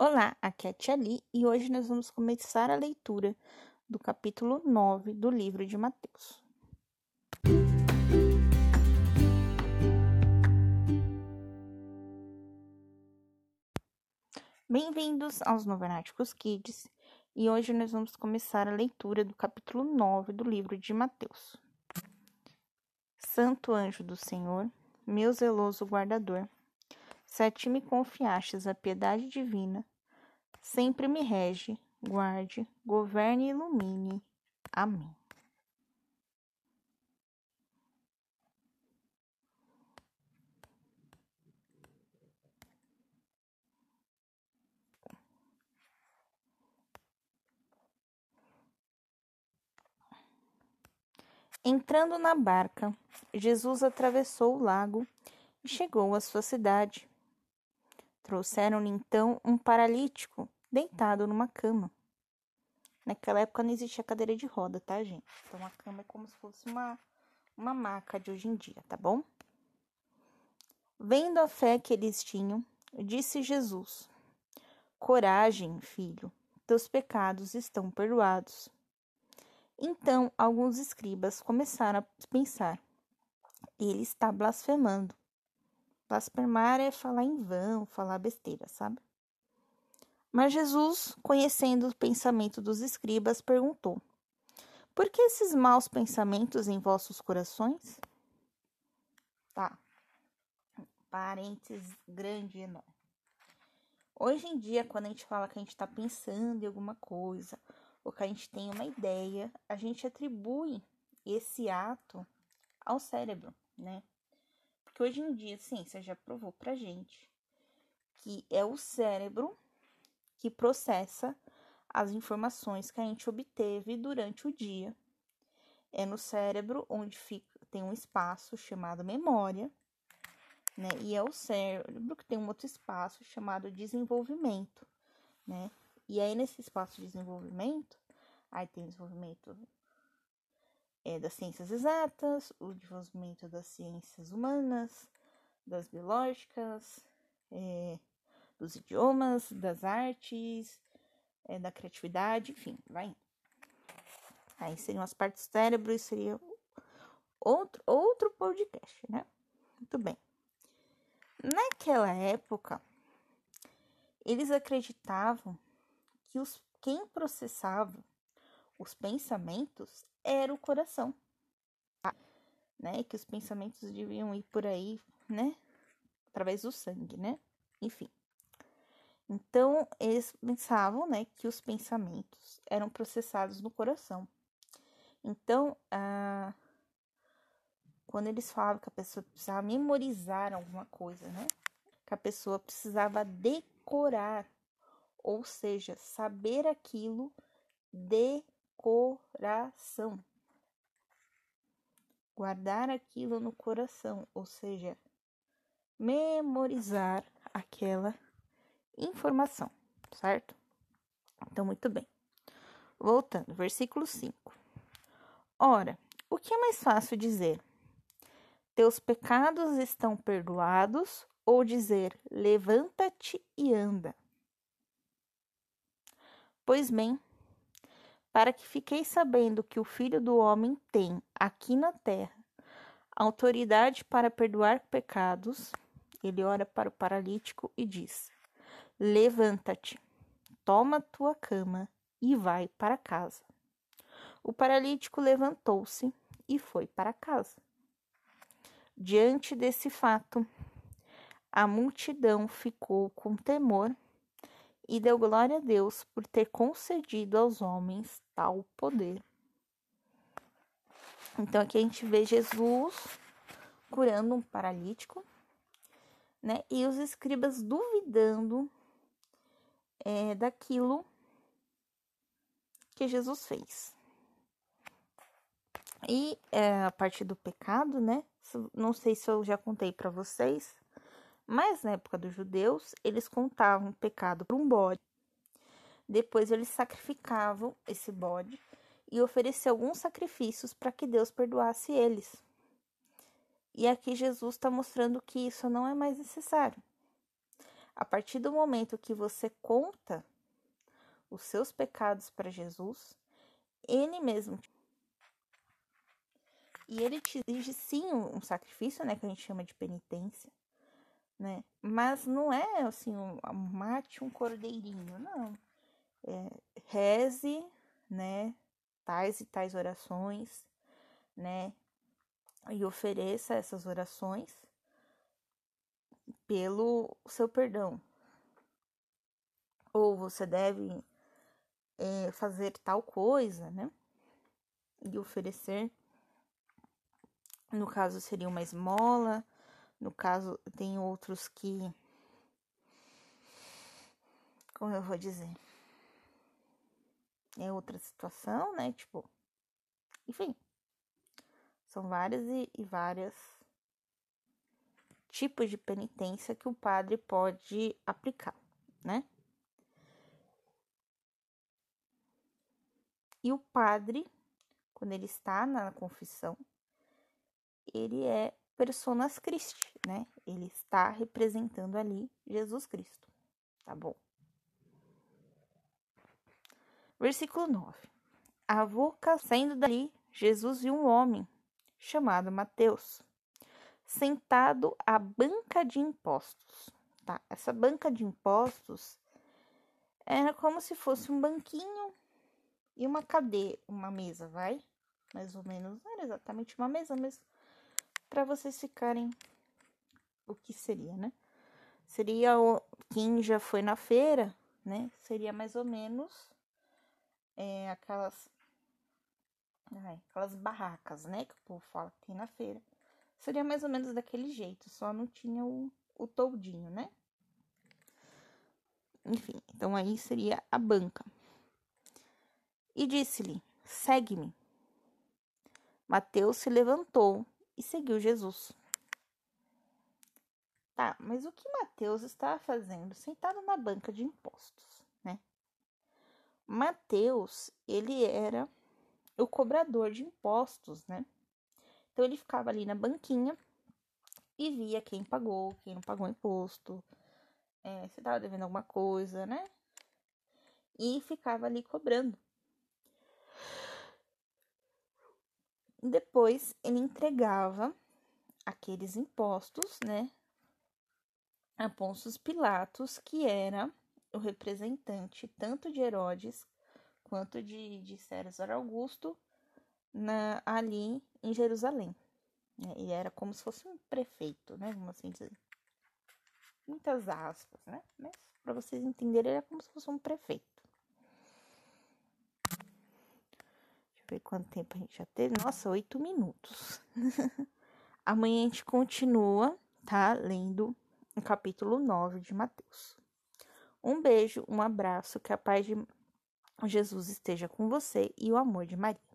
Olá, aqui é a Tia Li e hoje nós vamos começar a leitura do capítulo 9 do livro de Mateus. Bem-vindos aos Novenáticos Kids e hoje nós vamos começar a leitura do capítulo 9 do livro de Mateus. Santo anjo do Senhor, meu zeloso guardador, se a ti me confiastes a piedade divina, sempre me rege, guarde, governe e ilumine. Amém. Entrando na barca, Jesus atravessou o lago e chegou à sua cidade. Trouxeram-lhe então um paralítico deitado numa cama. Naquela época não existia cadeira de roda, tá, gente? Então a cama é como se fosse uma, uma maca de hoje em dia, tá bom? Vendo a fé que eles tinham, disse Jesus: Coragem, filho, teus pecados estão perdoados. Então alguns escribas começaram a pensar: ele está blasfemando. Blasfemar é falar em vão, falar besteira, sabe? Mas Jesus, conhecendo o pensamento dos escribas, perguntou: Por que esses maus pensamentos em vossos corações? Tá. Parênteses grande e enorme. Hoje em dia, quando a gente fala que a gente está pensando em alguma coisa, ou que a gente tem uma ideia, a gente atribui esse ato ao cérebro, né? Que hoje em dia a ciência já provou pra gente que é o cérebro que processa as informações que a gente obteve durante o dia. É no cérebro onde fica, tem um espaço chamado memória, né? E é o cérebro que tem um outro espaço chamado desenvolvimento, né? E aí nesse espaço de desenvolvimento, aí tem desenvolvimento é, das ciências exatas, o desenvolvimento das ciências humanas, das biológicas, é, dos idiomas, das artes, é, da criatividade, enfim, vai. Aí seriam as partes do cérebro e seria outro, outro podcast, né? Muito bem. Naquela época, eles acreditavam que os, quem processava os pensamentos era o coração. Né? Que os pensamentos deviam ir por aí, né? Através do sangue, né? Enfim. Então, eles pensavam, né, que os pensamentos eram processados no coração. Então, ah, quando eles falavam que a pessoa precisava memorizar alguma coisa, né? Que a pessoa precisava decorar, ou seja, saber aquilo de coração. Guardar aquilo no coração, ou seja, memorizar aquela informação, certo? Então, muito bem. Voltando, versículo 5. Ora, o que é mais fácil dizer? Teus pecados estão perdoados ou dizer levanta-te e anda? Pois bem, para que fiqueis sabendo que o Filho do Homem tem, aqui na terra, autoridade para perdoar pecados, ele ora para o paralítico e diz: Levanta-te, toma tua cama e vai para casa. O paralítico levantou-se e foi para casa. Diante desse fato, a multidão ficou com temor e deu glória a Deus por ter concedido aos homens tal poder. Então aqui a gente vê Jesus curando um paralítico, né? E os escribas duvidando é, daquilo que Jesus fez. E é, a partir do pecado, né? Não sei se eu já contei para vocês, mas na época dos judeus, eles contavam o pecado por um bode. Depois eles sacrificavam esse bode e ofereciam alguns sacrifícios para que Deus perdoasse eles. E aqui Jesus está mostrando que isso não é mais necessário. A partir do momento que você conta os seus pecados para Jesus, ele mesmo e ele te exige sim um, sacrifício, né, que a gente chama de penitência, né? Mas não é assim, um, mate um cordeirinho, não. É, reze, né, tais e tais orações, né? E ofereça essas orações pelo seu perdão. Ou você deve é, fazer tal coisa, né? E oferecer. No caso, seria uma esmola. No caso, tem outros que. Como eu vou dizer? É outra situação, né? Tipo. Enfim. São várias e, e várias tipos de penitência que o padre pode aplicar, né? E o padre, quando ele está na confissão, ele é personas Christi, né? Ele está representando ali Jesus Cristo, tá bom? Versículo 9. A boca saindo dali, Jesus viu um homem chamado Mateus, sentado à banca de impostos. Tá? Essa banca de impostos era como se fosse um banquinho e uma cadeira, uma mesa, vai? Mais ou menos, não era exatamente uma mesa, mas para vocês ficarem o que seria, né? Seria o quem já foi na feira, né? Seria mais ou menos é, aquelas ai, aquelas barracas, né? Que o povo fala que tem na feira. Seria mais ou menos daquele jeito, só não tinha o, o toldinho, né? Enfim, então aí seria a banca e disse-lhe: Segue-me. Mateus se levantou e seguiu Jesus. Tá, mas o que Mateus estava fazendo sentado na banca de impostos, né? Mateus, ele era o cobrador de impostos, né? Então ele ficava ali na banquinha e via quem pagou, quem não pagou imposto, é, se estava devendo alguma coisa, né? E ficava ali cobrando. Depois ele entregava aqueles impostos, né, a Pôncio Pilatos, que era o representante tanto de Herodes quanto de, de César Augusto na, ali em Jerusalém. Né? Ele era como se fosse um prefeito, né? Vamos assim dizer. Muitas aspas, né? Mas para vocês entenderem, era como se fosse um prefeito. Ver quanto tempo a gente já teve. Nossa, oito minutos. Amanhã a gente continua, tá? Lendo o capítulo 9 de Mateus. Um beijo, um abraço, que a paz de Jesus esteja com você e o amor de Maria.